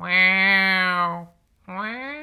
Wow. Wow.